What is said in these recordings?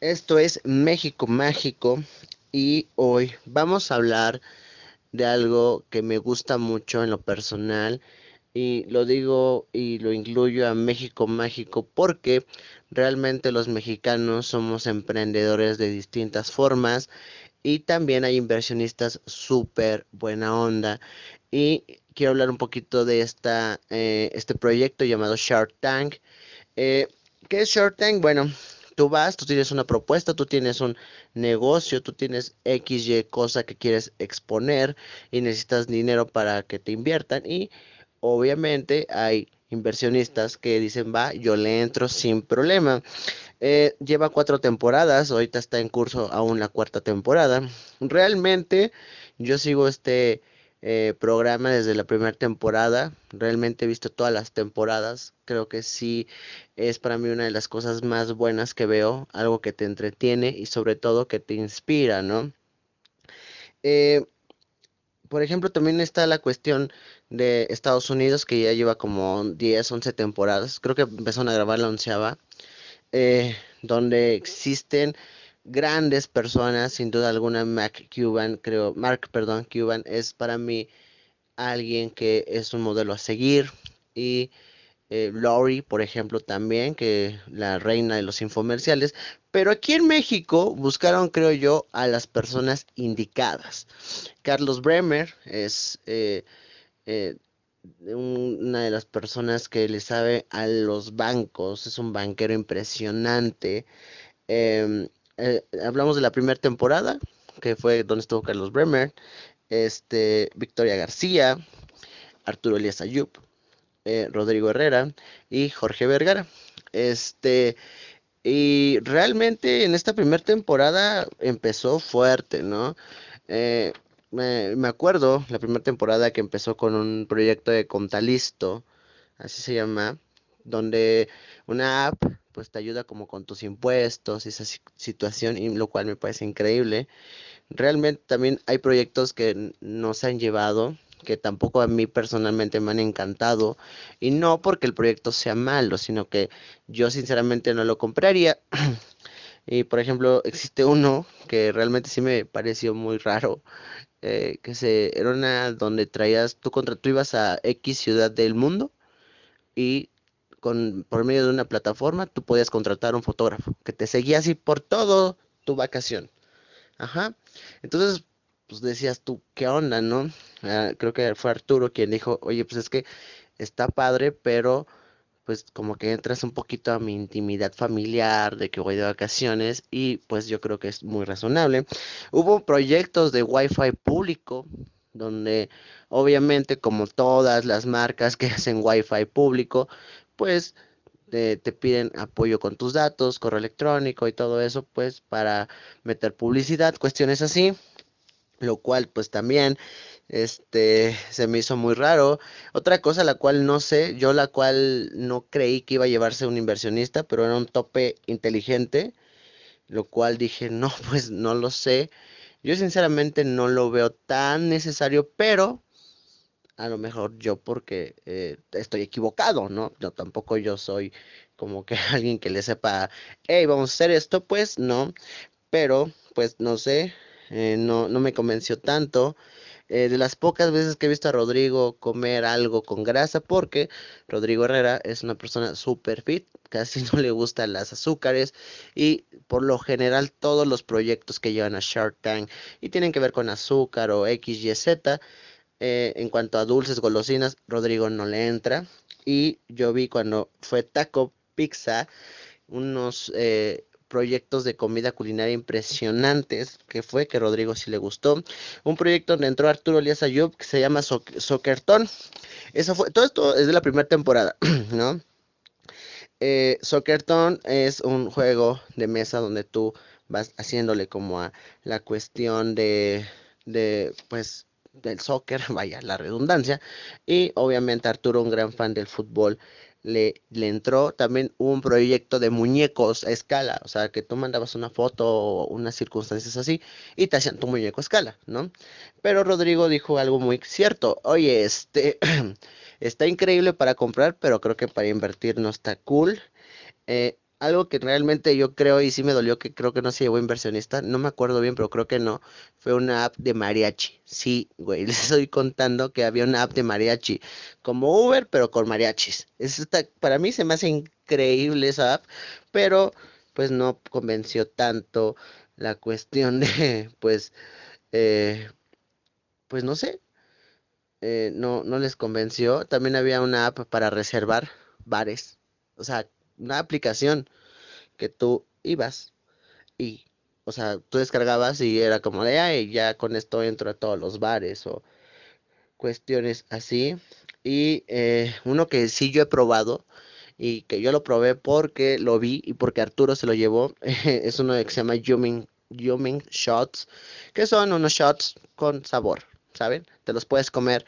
Esto es México Mágico y hoy vamos a hablar de algo que me gusta mucho en lo personal y lo digo y lo incluyo a México Mágico porque realmente los mexicanos somos emprendedores de distintas formas y también hay inversionistas súper buena onda y quiero hablar un poquito de esta, eh, este proyecto llamado Shark Tank. Eh, ¿Qué es Shark Tank? Bueno, tú vas, tú tienes una propuesta, tú tienes un negocio, tú tienes XY cosa que quieres exponer y necesitas dinero para que te inviertan y obviamente hay inversionistas que dicen, va, yo le entro sin problema. Eh, lleva cuatro temporadas, ahorita está en curso aún la cuarta temporada. Realmente yo sigo este eh, programa desde la primera temporada. Realmente he visto todas las temporadas. Creo que sí es para mí una de las cosas más buenas que veo. Algo que te entretiene y sobre todo que te inspira, ¿no? Eh, por ejemplo, también está la cuestión de Estados Unidos, que ya lleva como 10, 11 temporadas. Creo que empezaron a grabar la onceava. Eh, donde existen grandes personas, sin duda alguna, Mac Cuban, creo, Mark, perdón, Cuban es para mí alguien que es un modelo a seguir y eh, Lori, por ejemplo, también, que la reina de los infomerciales, pero aquí en México buscaron, creo yo, a las personas indicadas. Carlos Bremer es eh, eh, una de las personas que le sabe a los bancos, es un banquero impresionante. Em, eh, hablamos de la primera temporada, que fue donde estuvo Carlos Bremer, este, Victoria García, Arturo Elías Ayub, eh, Rodrigo Herrera y Jorge Vergara. Este, y realmente en esta primera temporada empezó fuerte, ¿no? Eh, me, me, acuerdo la primera temporada que empezó con un proyecto de Contalisto, así se llama, donde una app pues te ayuda como con tus impuestos y esa situación, y lo cual me parece increíble. Realmente también hay proyectos que nos han llevado, que tampoco a mí personalmente me han encantado, y no porque el proyecto sea malo, sino que yo sinceramente no lo compraría. y por ejemplo, existe uno que realmente sí me pareció muy raro, eh, que se, era una donde traías, tú, contra, tú ibas a X ciudad del mundo y por medio de una plataforma, tú podías contratar un fotógrafo que te seguía así por todo tu vacación. Ajá. Entonces, pues decías tú, ¿qué onda, no? Ah, creo que fue Arturo quien dijo, oye, pues es que está padre, pero pues como que entras un poquito a mi intimidad familiar de que voy de vacaciones y pues yo creo que es muy razonable. Hubo proyectos de Wi-Fi público donde obviamente como todas las marcas que hacen Wi-Fi público, pues te, piden apoyo con tus datos, correo electrónico y todo eso, pues para meter publicidad, cuestiones así, lo cual pues también este se me hizo muy raro. Otra cosa la cual no sé, yo la cual no creí que iba a llevarse un inversionista, pero era un tope inteligente, lo cual dije, no, pues no lo sé. Yo sinceramente no lo veo tan necesario, pero a lo mejor yo porque eh, estoy equivocado, ¿no? Yo tampoco yo soy como que alguien que le sepa, hey, vamos a hacer esto, pues no, pero pues no sé, eh, no, no me convenció tanto. Eh, de las pocas veces que he visto a Rodrigo comer algo con grasa, porque Rodrigo Herrera es una persona super fit, casi no le gustan las azúcares y por lo general todos los proyectos que llevan a Shark Tank y tienen que ver con azúcar o X, Y, Z, eh, en cuanto a dulces, golosinas, Rodrigo no le entra. Y yo vi cuando fue Taco Pizza unos eh, proyectos de comida culinaria impresionantes que fue que Rodrigo sí le gustó. Un proyecto donde entró Arturo Elías Ayub que se llama Soccerton. Eso fue, todo esto es de la primera temporada, ¿no? Eh, es un juego de mesa donde tú vas haciéndole como a la cuestión de, de pues del soccer, vaya la redundancia, y obviamente Arturo, un gran fan del fútbol, le, le entró también un proyecto de muñecos a escala, o sea, que tú mandabas una foto o unas circunstancias así y te hacían tu muñeco a escala, ¿no? Pero Rodrigo dijo algo muy cierto, oye, este está increíble para comprar, pero creo que para invertir no está cool. Eh, algo que realmente yo creo y sí me dolió que creo que no se llevó inversionista, no me acuerdo bien, pero creo que no, fue una app de mariachi. Sí, güey, les estoy contando que había una app de mariachi, como Uber, pero con mariachis. Es para mí se me hace increíble esa app, pero pues no convenció tanto la cuestión de, pues, eh, pues no sé, eh, no, no les convenció. También había una app para reservar bares, o sea, una aplicación que tú ibas y, o sea, tú descargabas y era como de, ay, ya con esto entro a todos los bares o cuestiones así. Y eh, uno que sí yo he probado y que yo lo probé porque lo vi y porque Arturo se lo llevó, es uno que se llama Yuming, Yuming Shots, que son unos shots con sabor, ¿saben? Te los puedes comer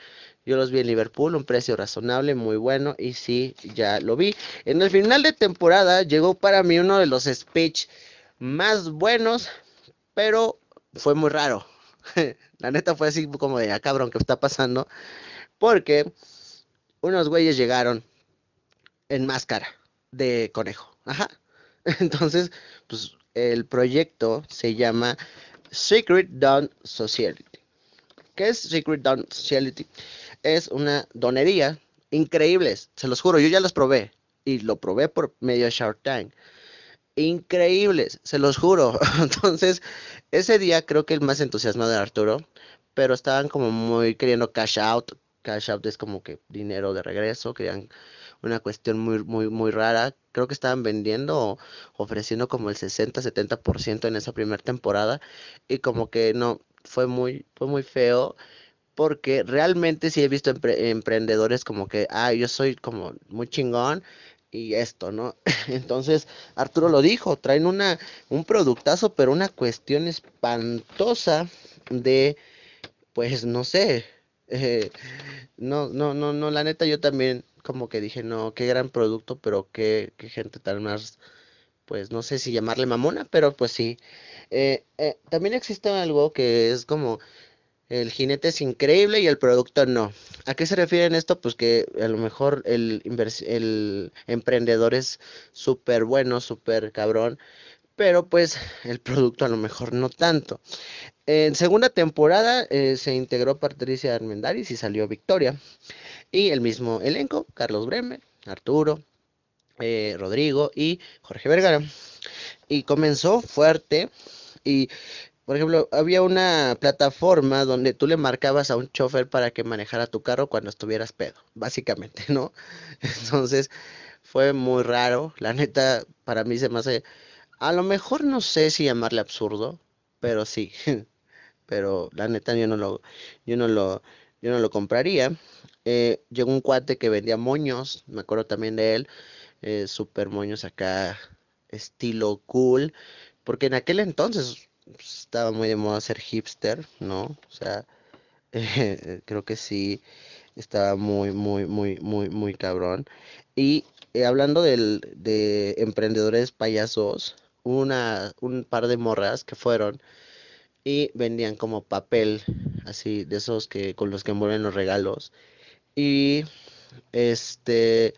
yo los vi en Liverpool, un precio razonable, muy bueno, y sí, ya lo vi. En el final de temporada llegó para mí uno de los speech más buenos, pero fue muy raro. La neta fue así como de, ah, cabrón, ¿qué está pasando? Porque unos güeyes llegaron en máscara de conejo. Ajá. Entonces, pues el proyecto se llama Secret Dawn Society. ¿Qué es Secret Dawn Society? Es una donería increíbles, se los juro, yo ya los probé y lo probé por medio de Shark Tank. Increíbles, se los juro. Entonces, ese día creo que el más entusiasmado de Arturo, pero estaban como muy queriendo cash out. Cash out es como que dinero de regreso, querían una cuestión muy, muy, muy rara. Creo que estaban vendiendo o ofreciendo como el 60-70% en esa primera temporada y como que no, fue muy, fue muy feo porque realmente sí he visto emprendedores como que, ah, yo soy como muy chingón y esto, ¿no? Entonces, Arturo lo dijo, traen una, un productazo, pero una cuestión espantosa de, pues, no sé, eh, no, no, no, no, la neta yo también como que dije, no, qué gran producto, pero qué, qué gente tan más, pues, no sé si llamarle mamona, pero pues sí. Eh, eh, también existe algo que es como el jinete es increíble y el producto no. ¿A qué se refieren esto? Pues que a lo mejor el, emprendedor es súper bueno, súper cabrón, pero pues el producto a lo mejor no tanto. En segunda temporada eh, se integró Patricia Armendaris y salió Victoria. Y el mismo elenco, Carlos Bremer, Arturo, eh, Rodrigo y Jorge Vergara. Y comenzó fuerte y por ejemplo, había una plataforma donde tú le marcabas a un chofer para que manejara tu carro cuando estuvieras pedo, básicamente, ¿no? Entonces, fue muy raro. La neta, para mí se me hace. A lo mejor no sé si llamarle absurdo, pero sí. Pero la neta yo no lo, yo no lo, yo no lo compraría. Eh, llegó un cuate que vendía moños, me acuerdo también de él, eh, super moños acá, estilo cool, porque en aquel entonces estaba muy de moda ser hipster, ¿no? O sea, creo que sí estaba muy, muy, muy, muy, muy cabrón. Y eh, hablando del, de emprendedores payasos, una, un par de morras que fueron y vendían como papel, así, de esos que con los que envuelven los regalos. Y este,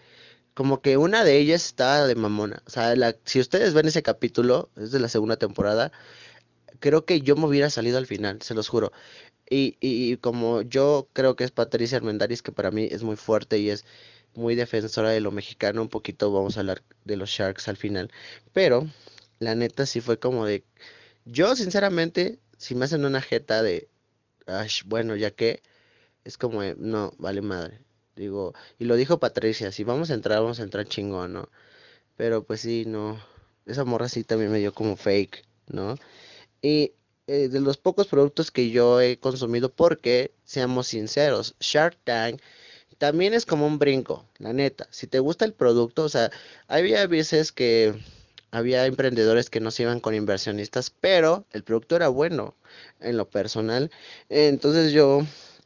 como que una de ellas estaba de mamona. O sea, la, si ustedes ven ese capítulo, es de la segunda temporada, creo que yo me hubiera salido al final, se los juro. Y, y, como yo creo que es Patricia Armendáriz, que para mí es muy fuerte y es muy defensora de lo mexicano, un poquito vamos a hablar de los Sharks al final. Pero la neta sí fue como de... Yo sinceramente, si me hacen una jeta de... bueno, ya que... Es como de, no, vale madre. Digo, y lo dijo Patricia, si vamos a entrar, vamos a entrar chingón, ¿no? Pero pues sí, no. Esa morra sí también me dio como fake, ¿no? Y eh, de los pocos productos que yo he consumido, porque, seamos sinceros, Shark Tank también es como un brinco, la neta. Si te gusta el producto, o sea, había veces que había emprendedores que no se iban con inversionistas, pero el producto era bueno en lo personal. Entonces yo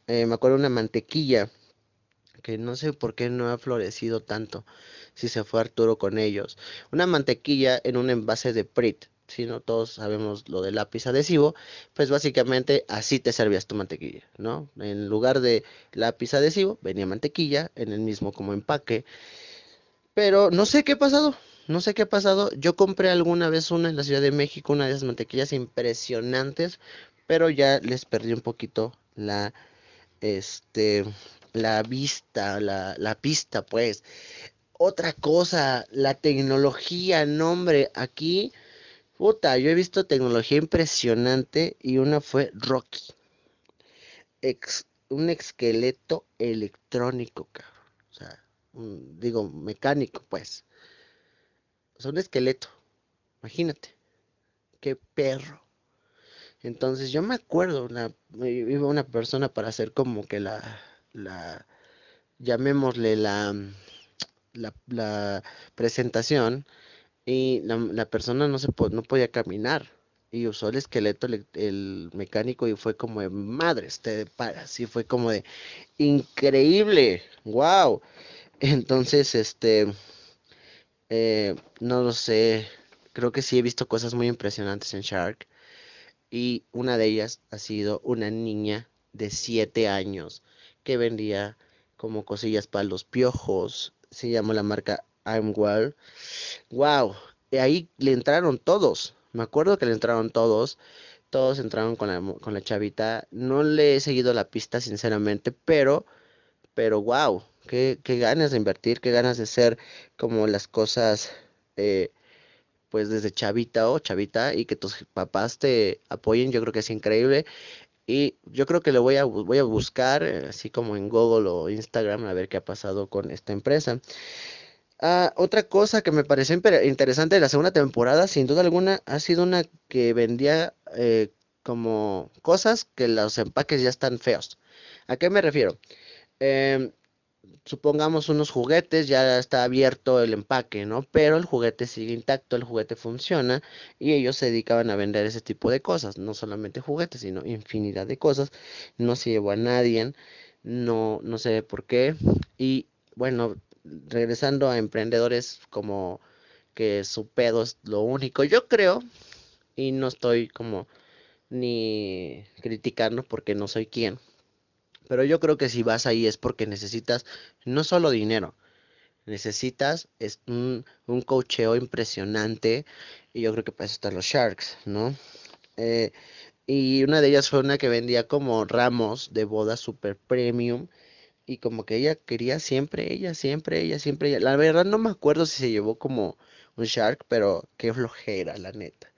eh, me acuerdo una mantequilla que no sé por qué no ha florecido tanto si se fue Arturo con ellos. Una mantequilla en un envase de Prit si no todos sabemos lo del lápiz adhesivo, pues básicamente así te servías tu mantequilla, ¿no? En lugar de lápiz adhesivo venía mantequilla en el mismo como empaque. Pero no sé qué ha pasado. no sé qué ha pasado. Yo compré alguna vez una en la Ciudad de México, una de esas mantequillas impresionantes, pero ya les perdí un poquito la, este, la vista, la, la pista, pues. Otra cosa, la tecnología, nombre, aquí, puta, yo he visto tecnología impresionante y una fue Rocky. un esqueleto electrónico, cabrón. O sea, digo, mecánico, pues. O un esqueleto. Imagínate. Qué perro. Entonces yo me acuerdo, iba una persona para hacer como que la, la, llamémosle la, la, presentación y la, persona no se no podía caminar y usó el esqueleto el, mecánico y fue como de madre te y fue como de increíble wow entonces este eh, no lo sé creo que sí he visto cosas muy impresionantes en Shark y una de ellas ha sido una niña de 7 años que vendía como cosillas para los piojos. Se llama la marca I'm Well. Wow, y ahí le entraron todos. Me acuerdo que le entraron todos. Todos entraron con la, con la chavita. No le he seguido la pista, sinceramente, pero, pero wow, qué, qué ganas de invertir, qué ganas de ser como las cosas. Eh, pues desde chavita o chavita y que tus papás te apoyen, yo creo que es increíble. Y yo creo que lo voy a, voy a buscar, eh, así como en Google o Instagram, a ver qué ha pasado con esta empresa. Ah, otra cosa que me pareció interesante de la segunda temporada, sin duda alguna, ha sido una que vendía eh, como cosas que los empaques ya están feos. ¿A qué me refiero? Eh, supongamos unos juguetes, ya está abierto el empaque, ¿no? Pero el juguete sigue intacto, el juguete funciona y ellos se dedicaban a vender ese tipo de cosas, no solamente juguetes, sino infinidad de cosas. No se llevó a nadie, no, no sé por qué. Y bueno, regresando a emprendedores como que su pedo es lo único, yo creo, y no estoy como ni criticando porque no soy quien pero yo creo que si vas ahí es porque necesitas no solo dinero, necesitas es un, un cocheo impresionante y yo creo que para eso están los Sharks, ¿no? Eh, y una de ellas fue una que vendía como ramos de boda super premium y como que ella quería siempre, ella, siempre, ella, siempre, ella. La verdad no me acuerdo si se llevó como un Shark, pero qué flojera, la neta.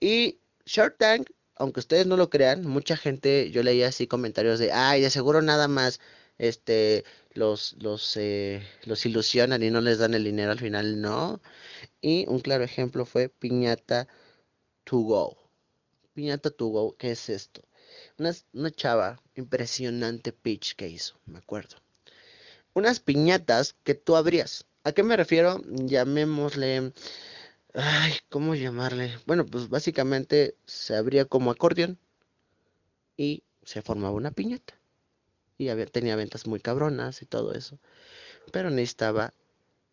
Y Shark Tank aunque ustedes no lo crean, mucha gente, yo leía así comentarios de, ay, de seguro nada más, este, los, los, eh, los ilusionan y no les dan el dinero al final, no. Y un claro ejemplo fue Piñata to Go. Piñata to Go, ¿qué es esto? Una, una chava impresionante pitch que hizo, me acuerdo. Unas piñatas que tú abrías. ¿A qué me refiero? Llamémosle Ay, ¿cómo llamarle? Bueno, pues básicamente se abría como acordeón y se formaba una piñata. Y había, tenía ventas muy cabronas y todo eso. Pero necesitaba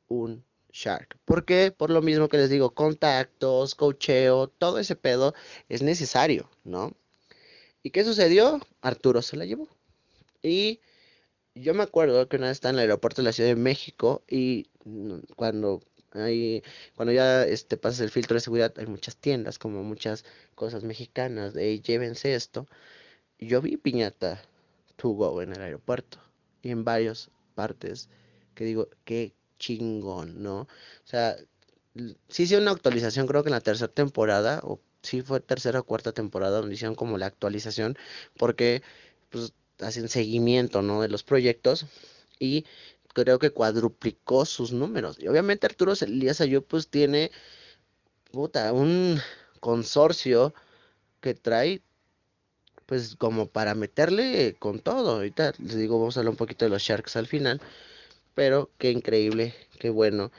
un Shark. ¿Por qué? Por lo mismo que les digo, contactos, cocheo, todo ese pedo es necesario, ¿no? ¿Y qué sucedió? Arturo se la llevó. Y yo me acuerdo que una vez estaba en el aeropuerto de la Ciudad de México y cuando Ahí, cuando ya este, pasas el filtro de seguridad, hay muchas tiendas, como muchas cosas mexicanas, de llévense esto. Yo vi piñata to go en el aeropuerto y en varias partes que digo, qué chingón, ¿no? O sea, sí hice una actualización, creo que en la tercera temporada, o sí fue tercera o cuarta temporada donde hicieron como la actualización, porque pues hacen seguimiento, ¿no? De los proyectos y creo que cuadruplicó sus números. Y obviamente Arturo Elías Ayub pues tiene puta, un consorcio que trae pues como para meterle con todo. Ahorita les digo, vamos a hablar un poquito de los Sharks al final. Pero qué increíble, qué bueno.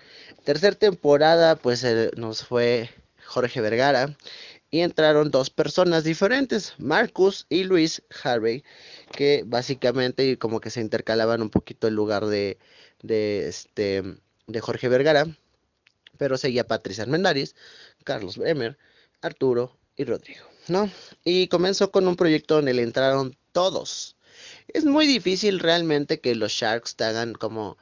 Tercer temporada, pues nos fue Jorge Vergara. Y entraron dos personas diferentes, Marcus y Luis Harvey que básicamente como que se intercalaban un poquito el lugar de, de, este, de Jorge Vergara, pero seguía Patricia Armendáriz, Carlos Bremer, Arturo y Rodrigo, ¿no? Y comenzó con un proyecto donde le entraron todos. Es muy difícil realmente que los Sharks te hagan como,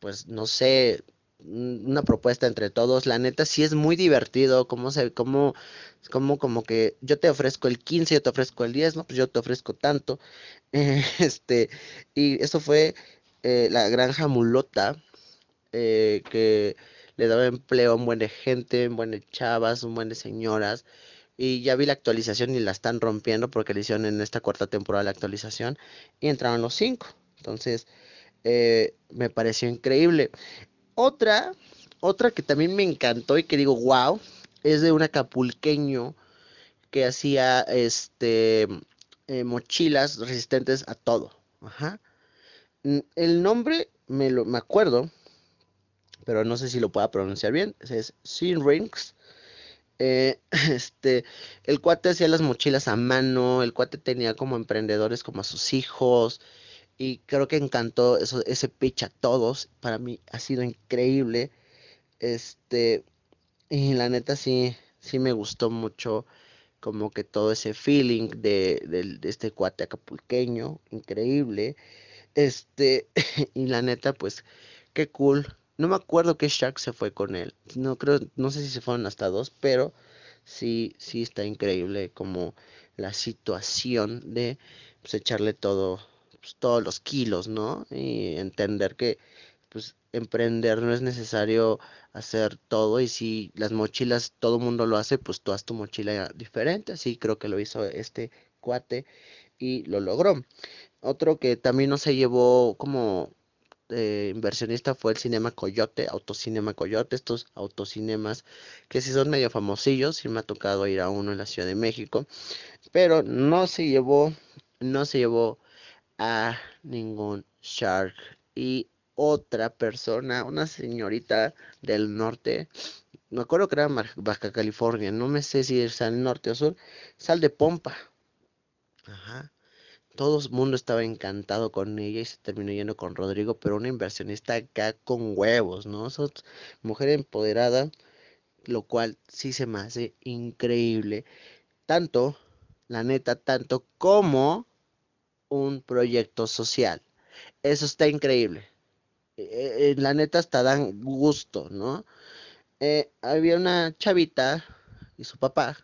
pues no sé, una propuesta entre todos. La neta sí es muy divertido, como se, como, como, como que yo te ofrezco el 15, yo te ofrezco el 10, no, pues yo te ofrezco tanto. este, y eso fue eh, la granja mulota, eh, que le daba empleo a un buen de gente, un buen de chavas, un buen de señoras. Y ya vi la actualización y la están rompiendo porque le hicieron en esta cuarta temporada la actualización y entraron los cinco. Entonces, eh, me pareció increíble. Otra, otra que también me encantó y que digo, wow, es de un acapulqueño que hacía este eh, mochilas resistentes a todo. Ajá. El nombre me lo me acuerdo, pero no sé si lo pueda pronunciar bien. Es Sin Rings. Eh, este, el cuate hacía las mochilas a mano, el cuate tenía como emprendedores como a sus hijos, y creo que encantó eso, ese pitch a todos. Para mí ha sido increíble. Este, y la neta sí, sí me gustó mucho como que todo ese feeling de, de este cuate acapulqueño, increíble. Este, y la neta, pues, qué cool. No me acuerdo qué Shark se fue con él. No creo, no sé si se fueron hasta dos, pero sí, sí está increíble como la situación de pues echarle todo pues, todos los kilos, ¿no? Y entender que pues emprender no es necesario hacer todo y si las mochilas todo mundo lo hace, pues tú haz tu mochila diferente, así creo que lo hizo este cuate y lo logró. Otro que también no se llevó como eh, inversionista fue el Cinema Coyote, Autocinema Coyote, estos autocinemas que sí son medio famosillos, sí me ha tocado ir a uno en la Ciudad de México, pero no se llevó, no se llevó a ningún shark. Y otra persona, una señorita del norte, me acuerdo que era Baja California, no me sé si es al norte o sur, sal de Pompa. Ajá. Todo el mundo estaba encantado con ella y se terminó yendo con Rodrigo, pero una inversionista acá con huevos, ¿no? Sos mujer empoderada, lo cual sí se me hace increíble. Tanto, la neta, tanto como un proyecto social. Eso está increíble. Eh, la neta hasta dan gusto, ¿no? Eh, había una chavita y su papá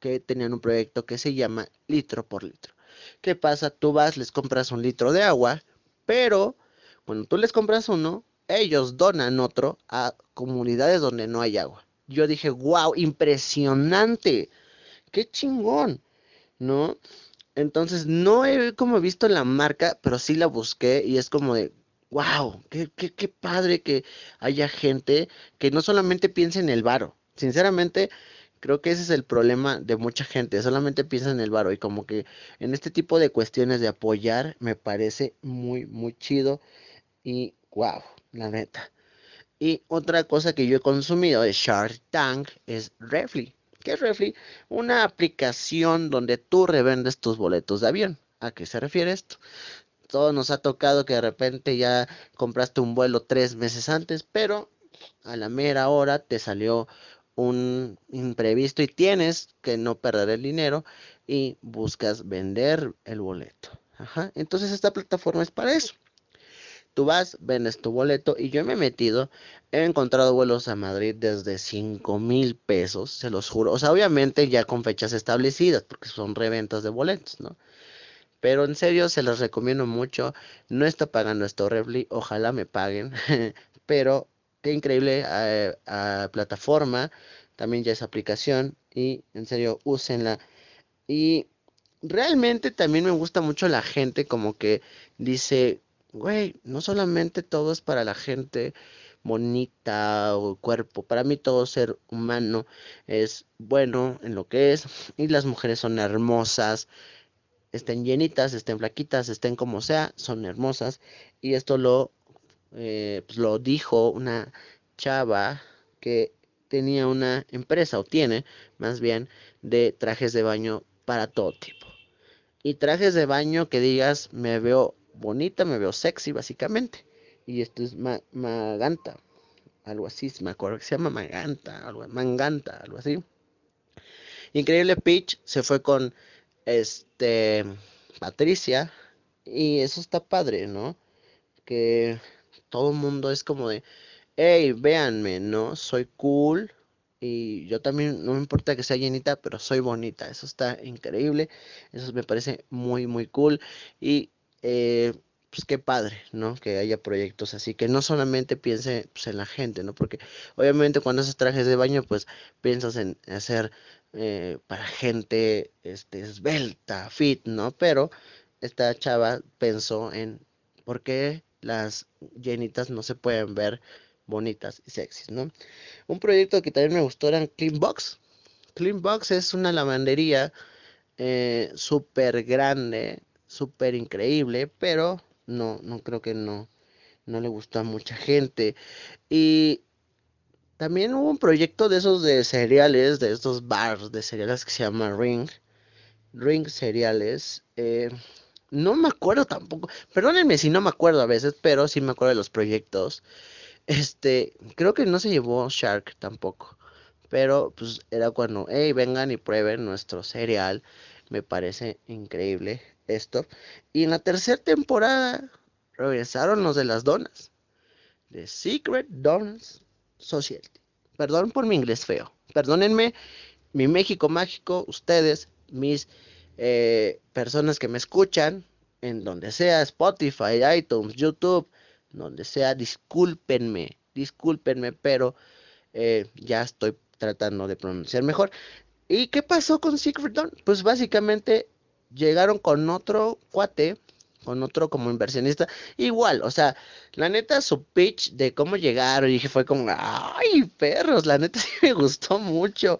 que tenían un proyecto que se llama litro por litro. ¿Qué pasa? Tú vas, les compras un litro de agua, pero cuando tú les compras uno, ellos donan otro a comunidades donde no hay agua. Yo dije, wow, impresionante, qué chingón, ¿no? Entonces, no he como visto la marca, pero sí la busqué y es como de, wow, qué, qué, qué padre que haya gente que no solamente piense en el varo. Sinceramente, creo que ese es el problema de mucha gente, solamente piensa en el varo y como que en este tipo de cuestiones de apoyar me parece muy, muy chido y wow, la neta. Y otra cosa que yo he consumido de Shark Tank es Refly. ¿Qué es Refly? Una aplicación donde tú revendes tus boletos de avión. ¿A qué se refiere esto? Todo nos ha tocado que de repente ya compraste un vuelo tres meses antes, pero a la mera hora te salió un imprevisto y tienes que no perder el dinero y buscas vender el boleto. Ajá. Entonces esta plataforma es para eso. Tú vas, vendes tu boleto y yo me he metido, he encontrado vuelos a Madrid desde 5 mil pesos, se los juro. O sea, obviamente ya con fechas establecidas, porque son reventas de boletos, ¿no? Pero en serio, se los recomiendo mucho. No está pagando esto Refly, ojalá me paguen. Pero qué increíble eh, plataforma, también ya es aplicación y en serio, úsenla. Y realmente también me gusta mucho la gente como que dice, güey, no solamente todo es para la gente bonita o cuerpo, para mí todo ser humano es bueno en lo que es y las mujeres son hermosas, estén llenitas, estén flaquitas, estén como sea, son hermosas y esto lo, eh, pues lo dijo una chava que tenía una empresa o tiene más bien de trajes de baño para todo tipo. Y trajes de baño que digas, me veo bonita, me veo sexy básicamente. Y esto es Maganta, algo así, me acuerdo que se llama Maganta, algo, algo así. Increíble Peach se fue con este Patricia y eso está padre, ¿no? Que todo el mundo es como de hey, véanme, ¿no? Soy cool. Y yo también, no me importa que sea llenita, pero soy bonita. Eso está increíble. Eso me parece muy, muy cool. Y eh, pues qué padre, ¿no? Que haya proyectos así, que no solamente piense pues, en la gente, ¿no? Porque obviamente cuando haces trajes de baño, pues piensas en hacer eh, para gente este, esbelta, fit, ¿no? Pero esta chava pensó en por qué las llenitas no se pueden ver bonitas y sexys, ¿no? Un proyecto que también me gustó era Clean Box. Clean Box es una lavandería eh, súper grande, súper increíble, pero no, no creo que no, no le gustó a mucha gente. Y también hubo un proyecto de esos de cereales, de estos bars de cereales que se llama Ring. Ring cereales. Eh, no me acuerdo tampoco. Perdónenme si no me acuerdo a veces, pero sí me acuerdo de los proyectos. Este, creo que no se llevó Shark tampoco. Pero pues era cuando, hey, vengan y prueben nuestro cereal. Me parece increíble esto. Y en la tercera temporada regresaron los de las donas. The Secret Donuts Society. Perdón por mi inglés feo. Perdónenme mi México mágico, ustedes, mis eh, personas que me escuchan, en donde sea, Spotify, iTunes, YouTube, donde sea, discúlpenme, discúlpenme, pero eh, ya estoy tratando de pronunciar mejor. ¿Y qué pasó con Secret Dawn? Pues básicamente llegaron con otro cuate, con otro como inversionista, igual, o sea, la neta su pitch de cómo llegaron, dije, fue como, ay, perros, la neta sí me gustó mucho.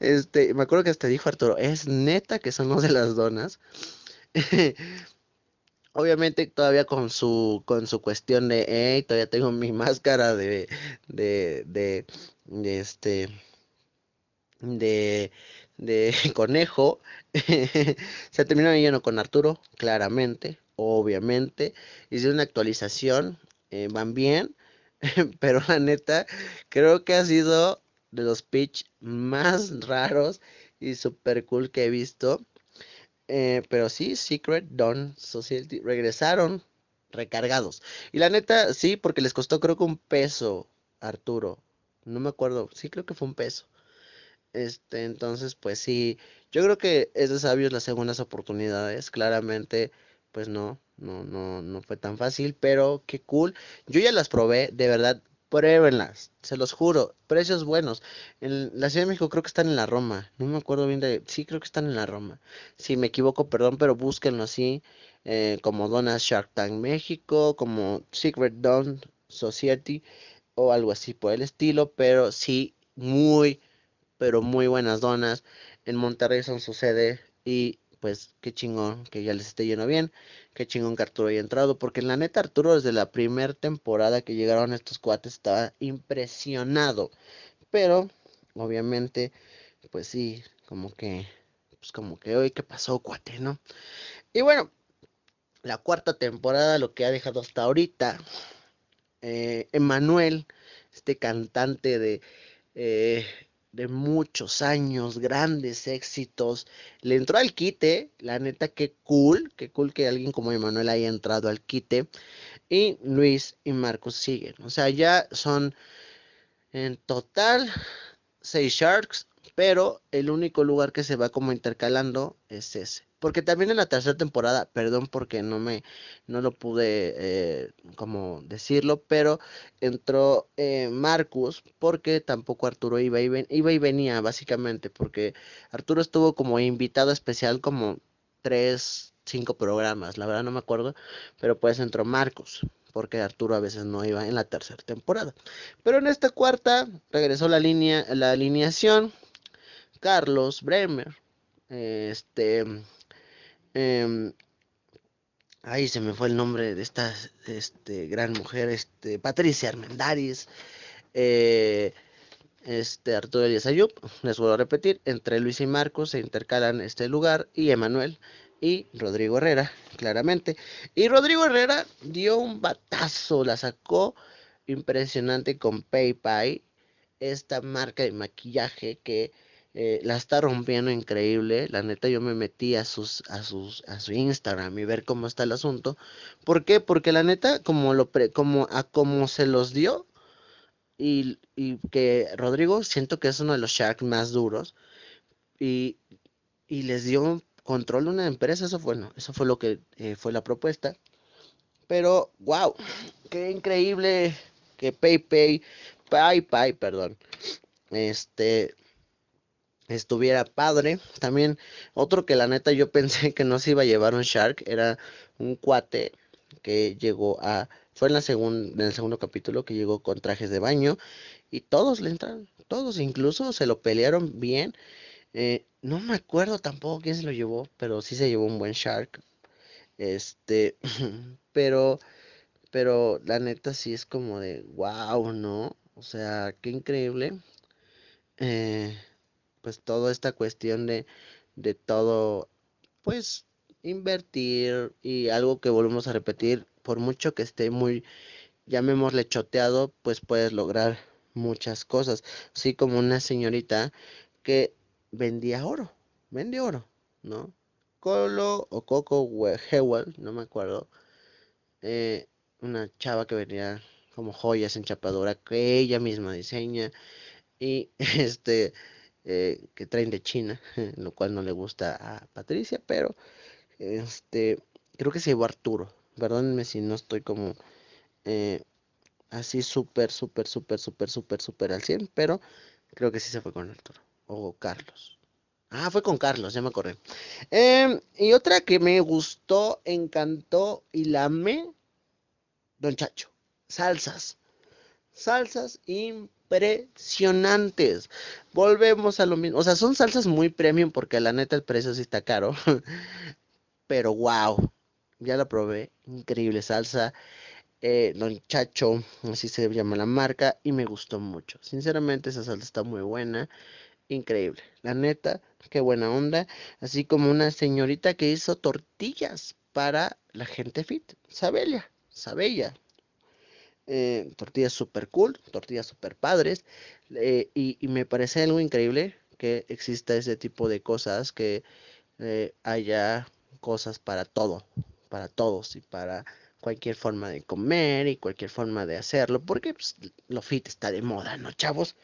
Este, me acuerdo que hasta dijo Arturo, es neta que somos de las donas. Obviamente todavía con su con su cuestión de, hey, todavía tengo mi máscara de de de, de este de de conejo. se terminó yendo con Arturo, claramente, obviamente. Hice una actualización, eh, van bien. Pero la neta, creo que ha sido de los pitch más raros y super cool que he visto. Eh, pero sí, Secret Dawn Society regresaron recargados. Y la neta, sí, porque les costó creo que un peso, Arturo. No me acuerdo, sí creo que fue un peso. Este, entonces, pues sí, yo creo que es de sabios las segundas oportunidades. Claramente, pues no, no, no, no fue tan fácil, pero qué cool. Yo ya las probé, de verdad, pruébenlas, se los juro, precios buenos. En la Ciudad de México creo que están en la Roma, no me acuerdo bien de, sí creo que están en la Roma. Si me equivoco, perdón, pero búsquenlo así, eh, como Donas Shark Tank México, como Secret Dawn Society o algo así por el estilo, pero sí muy pero muy buenas donas. En Monterrey son su sede y pues qué chingón que ya les esté yendo bien, qué chingón que Arturo haya entrado, porque en la neta Arturo desde la primera temporada que llegaron estos cuates estaba impresionado, pero obviamente pues sí, como que, pues como que hoy qué pasó cuate, ¿no? Y bueno, la cuarta temporada, lo que ha dejado hasta ahorita, eh, Emanuel, este cantante de... Eh, de muchos años, grandes éxitos. Le entró al quite, la neta, qué cool, qué cool que alguien como Emanuel haya entrado al quite. Y Luis y Marcos siguen. O sea, ya son en total seis Sharks, pero el único lugar que se va como intercalando es ese. Porque también en la tercera temporada, perdón porque no me, no lo pude eh, como decirlo, pero entró eh, Marcus porque tampoco Arturo iba y, iba y venía básicamente, porque Arturo estuvo como invitado especial como tres, cinco programas, la verdad no me acuerdo, pero pues entró Marcus porque Arturo a veces no iba en la tercera temporada. Pero en esta cuarta regresó la línea, la alineación. Carlos Bremer, este, eh, ay, se me fue el nombre de esta este, gran mujer, este, Patricia Armendáriz, eh, este, Arturo Elías Ayub, les vuelvo a repetir, entre Luis y Marcos se intercalan este lugar, y Emanuel y Rodrigo Herrera, claramente. Y Rodrigo Herrera dio un batazo, la sacó impresionante con PayPay, esta marca de maquillaje que eh, la está rompiendo increíble. La neta, yo me metí a sus, a sus, a su Instagram y ver cómo está el asunto. ¿Por qué? Porque la neta, como lo como a como se los dio, Y, y que Rodrigo siento que es uno de los Sharks más duros. Y, y les dio control de una empresa. Eso fue, no, eso fue lo que eh, fue la propuesta. Pero, wow, qué increíble que PayPay, PayPay, perdón, este, estuviera padre. También otro que la neta yo pensé que no se iba a llevar un Shark era un cuate que llegó a fue en la en el segundo capítulo que llegó con trajes de baño y todos le entraron, todos incluso se lo pelearon bien. Eh, no me acuerdo tampoco quién se lo llevó, pero sí se llevó un buen Shark. Este, pero pero la neta sí es como de wow, ¿no? O sea, qué increíble. Eh, pues toda esta cuestión de, de todo, pues invertir y algo que volvemos a repetir, por mucho que esté muy, llamémosle choteado, pues puedes lograr muchas cosas. Así como una señorita que vendía oro, vende oro, ¿no? Colo o Coco Hewell, no me acuerdo. Eh, una chava que vendía como joyas en chapadura que ella misma diseña y este eh, que traen de China, lo cual no le gusta a Patricia, pero este creo que se llevó Arturo. Perdónenme si no estoy como eh, así súper, súper, súper, súper, súper, súper al 100, pero creo que sí se fue con Arturo o Carlos. Ah, fue con Carlos, ya me acordé. Em, y otra que me gustó, encantó y la amé, Don Chacho. Salsas. Salsas impresionantes. Volvemos a lo mismo. O sea, son salsas muy premium porque la neta el precio sí está caro. Pero wow. Ya la probé. Increíble salsa. Eh, Don Chacho, así se llama la marca, y me gustó mucho. Sinceramente, esa salsa está muy buena, increíble. La neta, qué buena onda. Así como una señorita que hizo tortillas para la gente fit, Sabelia, Sabella. Eh, tortillas super cool, tortillas super padres, eh, y, me parece algo increíble que exista ese tipo de cosas, que eh, haya cosas para todo, para todos y para cualquier forma de comer y cualquier forma de hacerlo, porque pues, lo fit está de moda, ¿no, chavos?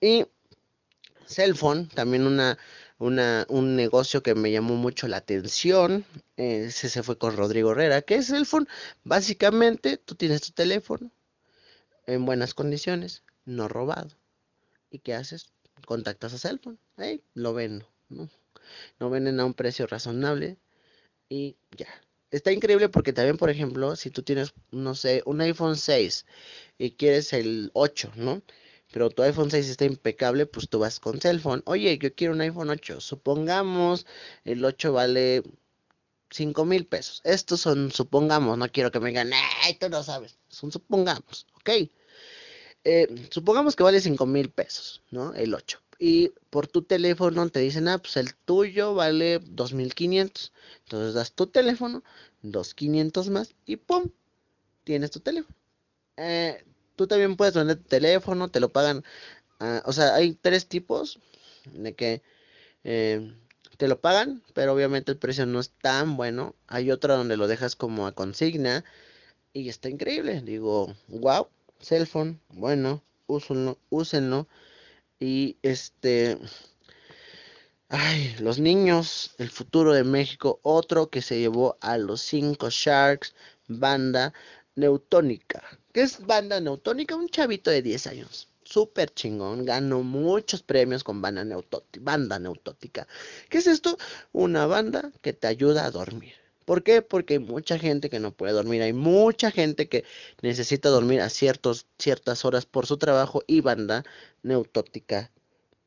Y Cellphone, también una, una, un negocio que me llamó mucho la atención, ese se fue con Rodrigo Herrera, que es Cellphone, básicamente tú tienes tu teléfono en buenas condiciones, no robado, ¿y qué haces? Contactas a Cellphone, ahí lo vendo, ¿no? Lo venden a un precio razonable y ya, está increíble porque también, por ejemplo, si tú tienes, no sé, un iPhone 6 y quieres el 8, ¿no? Pero tu iPhone 6 está impecable, pues tú vas con Cellphone. Oye, yo quiero un iPhone 8. Supongamos el 8 vale 5 mil pesos. Estos son, supongamos, no quiero que me digan, ¡ay, tú no sabes! Son supongamos, ¿ok? Eh, supongamos que vale 5 mil pesos, ¿no? El 8 y por tu teléfono te dicen, ah, pues el tuyo vale 2500. Entonces das tu teléfono, 2500 más y ¡pum! Tienes tu teléfono. Eh, tú también puedes vender tu teléfono, te lo pagan. Ah, o sea, hay tres tipos de que eh, te lo pagan, pero obviamente el precio no es tan bueno. Hay otra donde lo dejas como a consigna y está increíble. Digo, wow, cellphone, bueno, úsenlo, úsenlo. Y este, ay, los niños, el futuro de México, otro que se llevó a los cinco Sharks, banda Neutónica. ¿Qué es banda Neutónica? Un chavito de 10 años. Súper chingón, ganó muchos premios con banda, banda neutótica. ¿Qué es esto? Una banda que te ayuda a dormir. ¿Por qué? Porque hay mucha gente que no puede dormir, hay mucha gente que necesita dormir a ciertas horas por su trabajo y banda neutótica,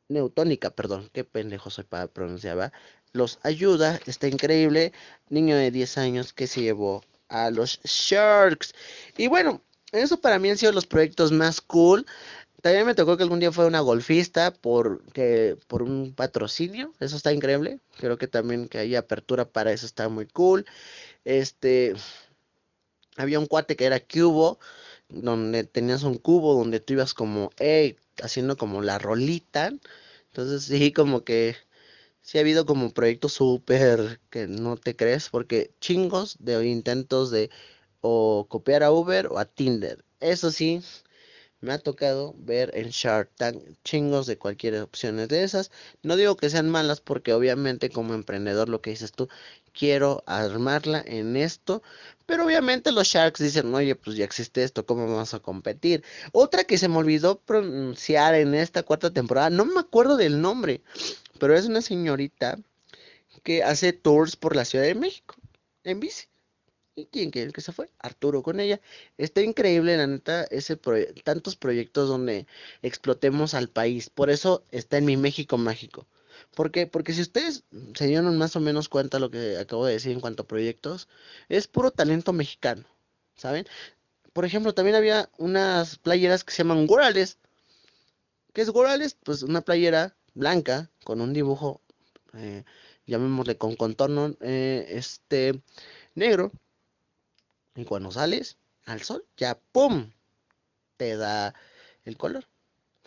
neutónica, perdón, qué pendejo soy para pronunciar, los ayuda, está increíble, niño de 10 años que se llevó a los Sharks. Y bueno, eso para mí han sido los proyectos más cool. También me tocó que algún día fue una golfista por, por un patrocinio. Eso está increíble. Creo que también que haya apertura para eso está muy cool. Este. Había un cuate que era cubo. Donde tenías un cubo donde tú ibas como, haciendo como la rolita. Entonces sí, como que sí ha habido como proyectos súper que no te crees, porque chingos de intentos de o copiar a Uber o a Tinder. Eso sí, me ha tocado ver en Shark Tank chingos de cualquier opción de esas. No digo que sean malas porque obviamente como emprendedor lo que dices tú, quiero armarla en esto. Pero obviamente los Sharks dicen, oye, pues ya existe esto, ¿cómo vamos a competir? Otra que se me olvidó pronunciar en esta cuarta temporada, no me acuerdo del nombre, pero es una señorita que hace tours por la Ciudad de México en bici. ¿Y quién que el que se fue? Arturo con ella. Está increíble, la neta, ese tantos proyectos donde explotemos al país. Por eso está en mi México mágico. ¿Por qué? Porque si ustedes se dieron más o menos cuenta lo que acabo de decir en cuanto a proyectos, es puro talento mexicano, ¿saben? Por ejemplo, también había unas playeras que se llaman Gorales. ¿Qué es Gorales? Pues una playera blanca con un dibujo, eh, llamémosle con contorno eh, este negro y cuando sales al sol, ya ¡pum! te da el color,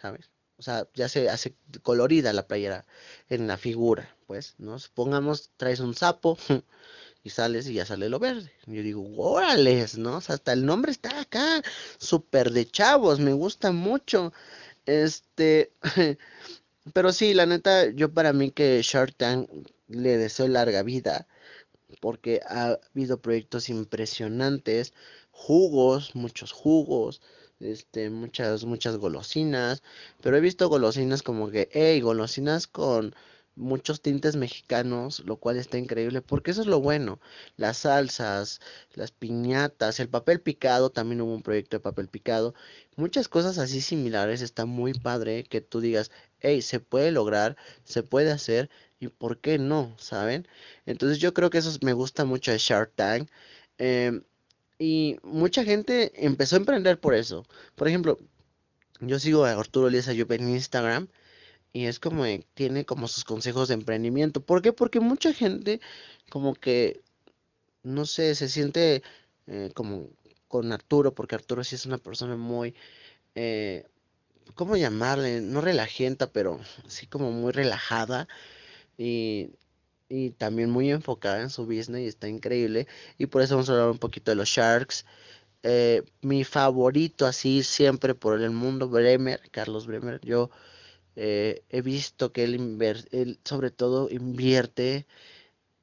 ¿sabes? O sea, ya se hace colorida la playera en la figura, pues, ¿no? Supongamos, traes un sapo y sales y ya sale lo verde. Yo digo, órales, ¿no? O sea, hasta el nombre está acá, súper de chavos, me gusta mucho. Este, pero sí, la neta, yo para mí que Shark Tank le deseo larga vida porque ha habido proyectos impresionantes, jugos, muchos jugos, este, muchas, muchas golosinas, pero he visto golosinas como que, hey, golosinas con muchos tintes mexicanos, lo cual está increíble, porque eso es lo bueno, las salsas, las piñatas, el papel picado, también hubo un proyecto de papel picado, muchas cosas así similares, está muy padre que tú digas, hey, se puede lograr, se puede hacer, y por qué no, ¿saben? Entonces yo creo que eso me gusta mucho de Shark Tank. Em, y mucha gente empezó a emprender por eso. Por ejemplo, yo sigo a Arturo Elías Ayub en Instagram y es como tiene como sus consejos de emprendimiento. ¿Por qué? Porque mucha gente como que, no sé, se siente eh, como con Arturo, porque Arturo sí es una persona muy, eh, ¿cómo llamarle? No relajenta, pero sí como muy relajada y, y también muy enfocada en su business y está increíble. Y por eso vamos a hablar un poquito de los Sharks. Eh, mi favorito así siempre por el mundo, Bremer, Carlos Bremer. Yo eh, he visto que él, sobre todo invierte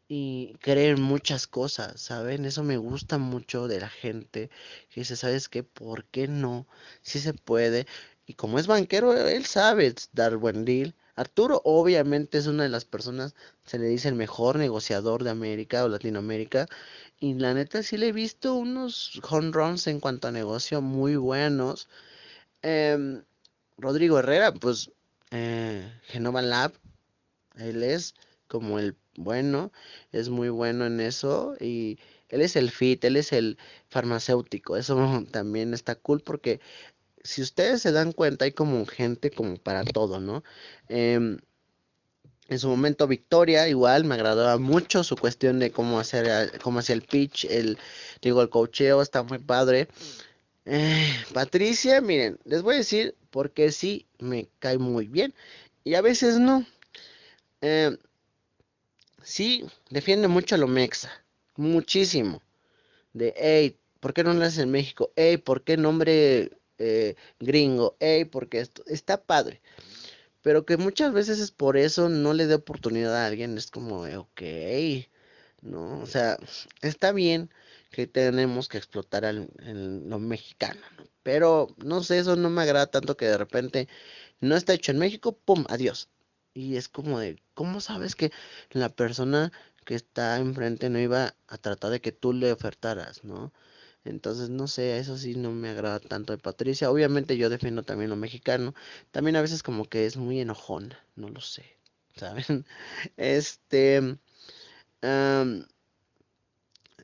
y cree en muchas cosas, ¿saben? Eso me gusta mucho de la gente que dice, ¿sabes qué? ¿Por qué no? Si se puede. Y como es banquero, él sabe dar buen deal. Arturo obviamente es una de las personas, se le dice el mejor negociador de América o Latinoamérica. Y la neta sí le he visto unos home runs en cuanto a negocio muy buenos. Em, Rodrigo Herrera, pues eh, Genova Lab, él es como el bueno, es muy bueno en eso y él es el fit, él es el farmacéutico, eso también está cool porque si ustedes se dan cuenta, hay como gente como para todo, ¿no? Em, en su momento Victoria igual me agradaba mucho su cuestión de cómo hacer cómo hacía el pitch, el digo el cocheo está muy padre. Eh, Patricia, miren, les voy a decir porque sí me cae muy bien y a veces no. Em, sí, defiende mucho a lo mexa, muchísimo. De, hey, ¿por qué no lo haces en México? Hey, ¿por qué nombre eh, gringo, hey, porque esto está padre. Pero que muchas veces es por eso no le dé oportunidad a alguien, es como, ok, ¿no? O sea, está bien que tenemos que explotar al, lo mexicano, Pero, no sé, eso no me agrada tanto que de repente no está hecho en México, ¡pum! Adiós. Y es como de, ¿cómo sabes que la persona que está enfrente no iba a tratar de que tú le ofertaras, ¿no? Entonces, no sé, eso sí no me agrada tanto de Patricia. Obviamente yo defiendo también lo mexicano. También a veces como que es muy enojona, no lo sé, ¿saben? Este...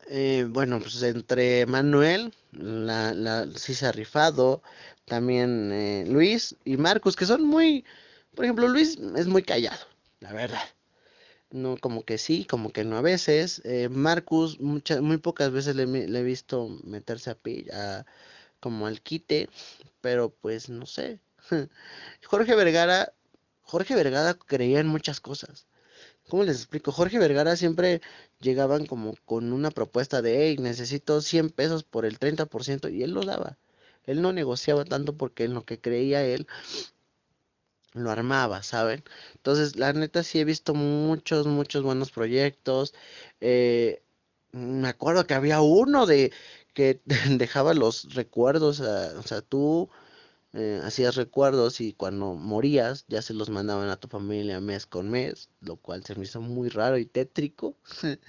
Eh, bueno, pues entre Manuel, la, la, rifado, también eh, Luis y Marcos, que son muy, por ejemplo, Luis es muy callado, la verdad no como que sí, como que no a veces. Eh, Marcus, muchas, muy pocas veces le, he visto meterse a, a como al quite, pero pues no sé. Jorge Vergara, Jorge Vergara creía en muchas cosas. ¿Cómo les explico? Jorge Vergara siempre llegaban como con una propuesta de, hey, necesito 100 pesos por el 30% y él lo daba. Él no negociaba tanto porque en lo que creía él lo armaba, ¿saben? Entonces, la neta sí he visto muchos, muchos buenos proyectos. Eh, me acuerdo que había uno de que dejaba los recuerdos, o sea, tú eh, hacías recuerdos y cuando morías ya se los mandaban a tu familia mes con mes, lo cual se me hizo muy raro y tétrico.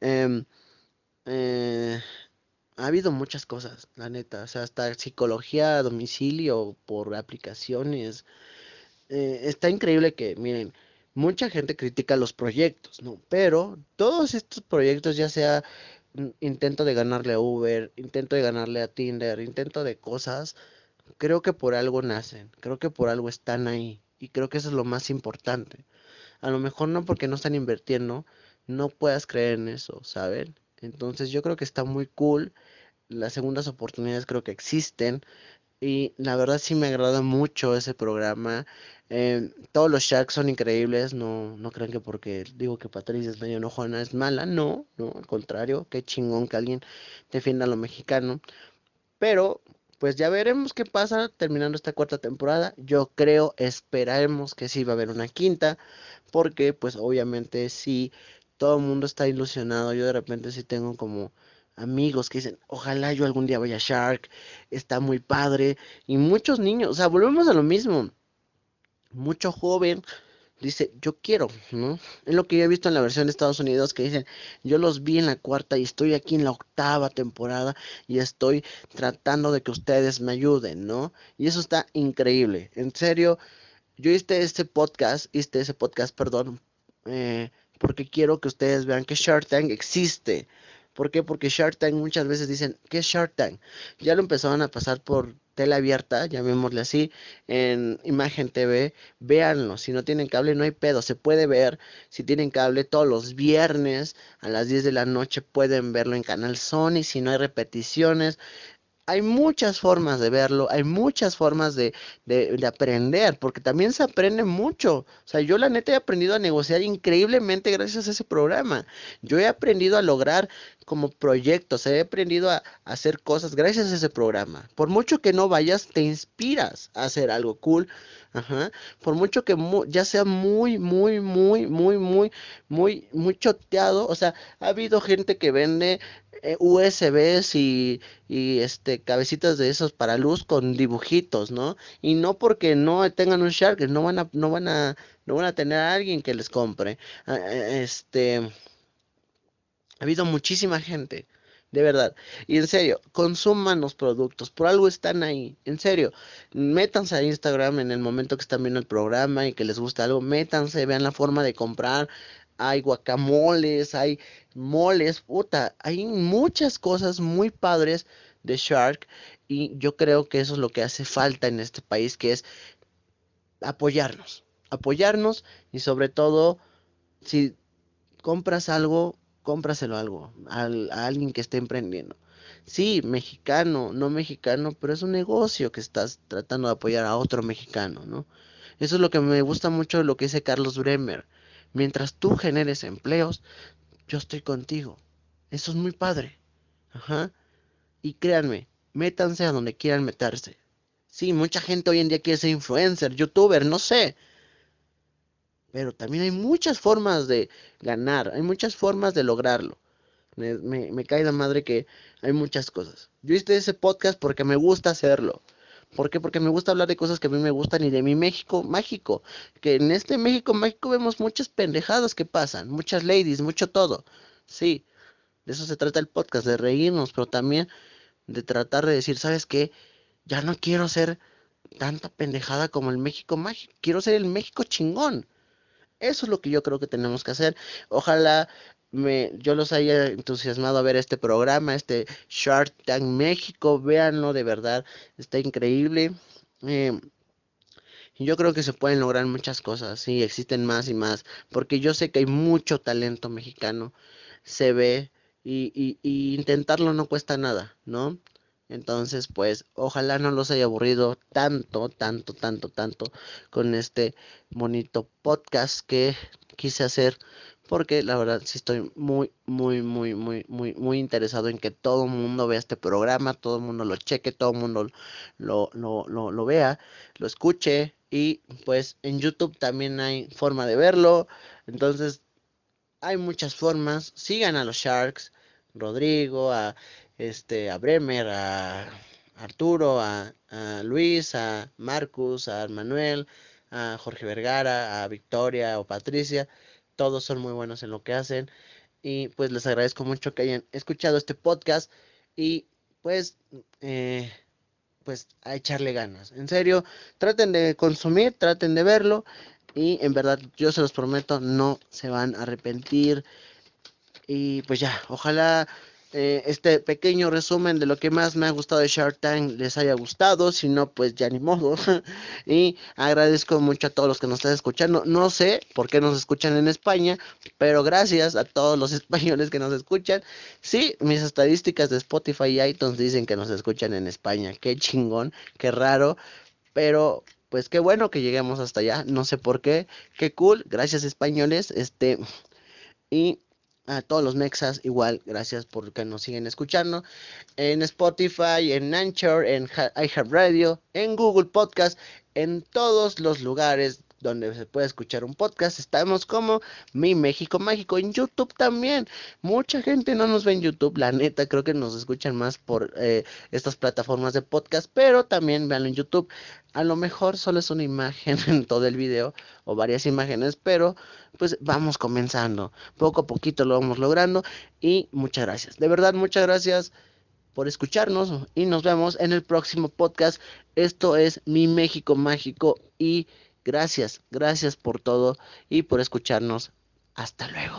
Em, eh, ha habido muchas cosas, la neta, o sea, hasta psicología a domicilio por aplicaciones. Eh, está increíble que, miren, mucha gente critica los proyectos, ¿no? Pero todos estos proyectos, ya sea intento de ganarle a Uber, intento de ganarle a Tinder, intento de cosas, creo que por algo nacen, creo que por algo están ahí y creo que eso es lo más importante. A lo mejor no porque no están invirtiendo, no puedas creer en eso, ¿saben? Entonces yo creo que está muy cool. Las segundas oportunidades creo que existen. Y la verdad sí me agrada mucho ese programa. Em, todos los Sharks son increíbles. No, no crean que porque digo que Patricia es medio enojona es mala. No, no, al contrario. Qué chingón que alguien defienda a lo mexicano. Pero pues ya veremos qué pasa terminando esta cuarta temporada. Yo creo, esperaremos que sí va a haber una quinta, porque pues obviamente sí, todo el mundo está ilusionado. Yo de repente sí tengo como amigos que dicen, ojalá yo algún día vaya a Shark, está muy padre. Y muchos niños, o sea, volvemos a lo mismo. Mucho joven dice, yo quiero, ¿no? Es lo que yo he visto en la versión de Estados Unidos que dicen, yo los vi en la cuarta y estoy aquí en la octava temporada y estoy tratando de que ustedes me ayuden, ¿no? Y eso está increíble. En serio, yo hice este podcast, hice ese podcast, perdón, eh, porque quiero que ustedes vean que Shark Tank existe. ¿Por qué? Porque Shark Tank muchas veces dicen, ¿qué es Shark Tank? Ya lo empezaron a pasar por tele abierta, llamémosle así, en Imagen TV, véanlo, si no tienen cable no hay pedo, se puede ver, si tienen cable todos los viernes a las 10 de la noche pueden verlo en Canal Sony, si no hay repeticiones, hay muchas formas de verlo, hay muchas formas de, de, aprender, porque también se aprende mucho. O sea, yo la neta he aprendido a negociar increíblemente gracias a ese programa. Yo he aprendido a lograr como proyectos, he aprendido a, a hacer cosas gracias a ese programa. Por mucho que no vayas, te inspiras a hacer algo cool. Ajá. Por mucho que ya sea muy, muy, muy, muy, muy, muy, muy choteado. O sea, ha habido gente que vende eh, USBs y, y, este cabecitas de esos para luz con dibujitos, ¿no? Y no porque no tengan un Shark, no van a, no van a, no van a tener a alguien que les compre. Ah, eh, este ha habido muchísima gente, de verdad. Y en serio, consuman los productos, por algo están ahí. En serio, métanse a Instagram en el momento que están viendo el programa y que les gusta algo, métanse, vean la forma de comprar, hay guacamoles, hay moles, puta, hay muchas cosas muy padres de Shark y yo creo que eso es lo que hace falta en este país, que es apoyarnos, apoyarnos y sobre todo si compras algo, cómpraselo algo, a alguien que esté emprendiendo. Sí, mexicano, no mexicano, pero es un negocio que estás tratando de apoyar a otro mexicano, ¿no? Eso es lo que me gusta mucho de lo que dice Carlos Bremer Mientras tú generes empleos, yo estoy contigo. Eso es muy padre. Ajá. Y créanme, métanse a donde quieran meterse. Sí, mucha gente hoy en día quiere ser influencer, youtuber, no sé. Pero también hay muchas formas de ganar, hay muchas formas de lograrlo. Me, cae la madre que hay muchas cosas. Yo hice ese podcast porque me gusta hacerlo. ¿Por qué? Porque me gusta hablar de cosas que a mí me gustan y de mi México mágico. Que en este México mágico vemos muchas pendejadas que pasan, muchas ladies, mucho todo. Sí, de eso se trata el podcast, de reírnos, pero también de tratar de decir, ¿sabes qué? Ya no quiero ser tanta pendejada como el México mágico, quiero ser el México chingón. Eso es lo que yo creo que tenemos que hacer. Ojalá me, yo los haya entusiasmado a ver este programa, este Shark Tank México, véanlo de verdad, está increíble. Eh, yo creo que se pueden lograr muchas cosas, sí, existen más y más, porque yo sé que hay mucho talento mexicano, se ve, y, y, y intentarlo no cuesta nada, ¿no? Entonces, pues, ojalá no los haya aburrido tanto, tanto, tanto, tanto con este bonito podcast que quise hacer. Porque la verdad sí estoy muy, muy, muy, muy, muy, muy interesado en que todo el mundo vea este programa, todo el mundo lo cheque, todo el mundo lo, lo, lo, lo vea, lo escuche. Y pues en YouTube también hay forma de verlo. Entonces, hay muchas formas. Sigan a los Sharks, Rodrigo, a este, a Bremer, a Arturo, a, Luis, a Marcus, a Manuel, a Jorge Vergara, a Victoria o Patricia. Todos son muy buenos en lo que hacen. Y pues les agradezco mucho que hayan escuchado este podcast. Y pues, eh, pues a echarle ganas. En serio, traten de consumir, traten de verlo. Y en verdad, yo se los prometo, no se van a arrepentir. Y pues ya, ojalá eh, este pequeño resumen de lo que más me ha gustado de Shark Tank les haya gustado, si no, pues ya ni modo. y agradezco mucho a todos los que nos están escuchando. No sé por qué nos escuchan en España, pero gracias a todos los españoles que nos escuchan. Sí, mis estadísticas de Spotify y iTunes dicen que nos escuchan en España. Qué chingón, qué raro, pero pues qué bueno que lleguemos hasta allá. No sé por qué, qué cool. Gracias españoles. Este y a todos los Mexas, igual, gracias por que nos siguen escuchando. En Spotify, en Anchor, en iHeartRadio, en Google Podcast, en todos los lugares donde se puede escuchar un podcast. Estamos como Mi México Mágico en YouTube también. Mucha gente no nos ve en YouTube, la neta, creo que nos escuchan más por eh, estas plataformas de podcast, pero también veanlo en YouTube. A lo mejor solo es una imagen en todo el video o varias imágenes, pero pues vamos comenzando. Poco a poquito lo vamos logrando y muchas gracias. De verdad, muchas gracias por escucharnos y nos vemos en el próximo podcast. Esto es Mi México Mágico y Gracias, gracias por todo y por escucharnos. Hasta luego.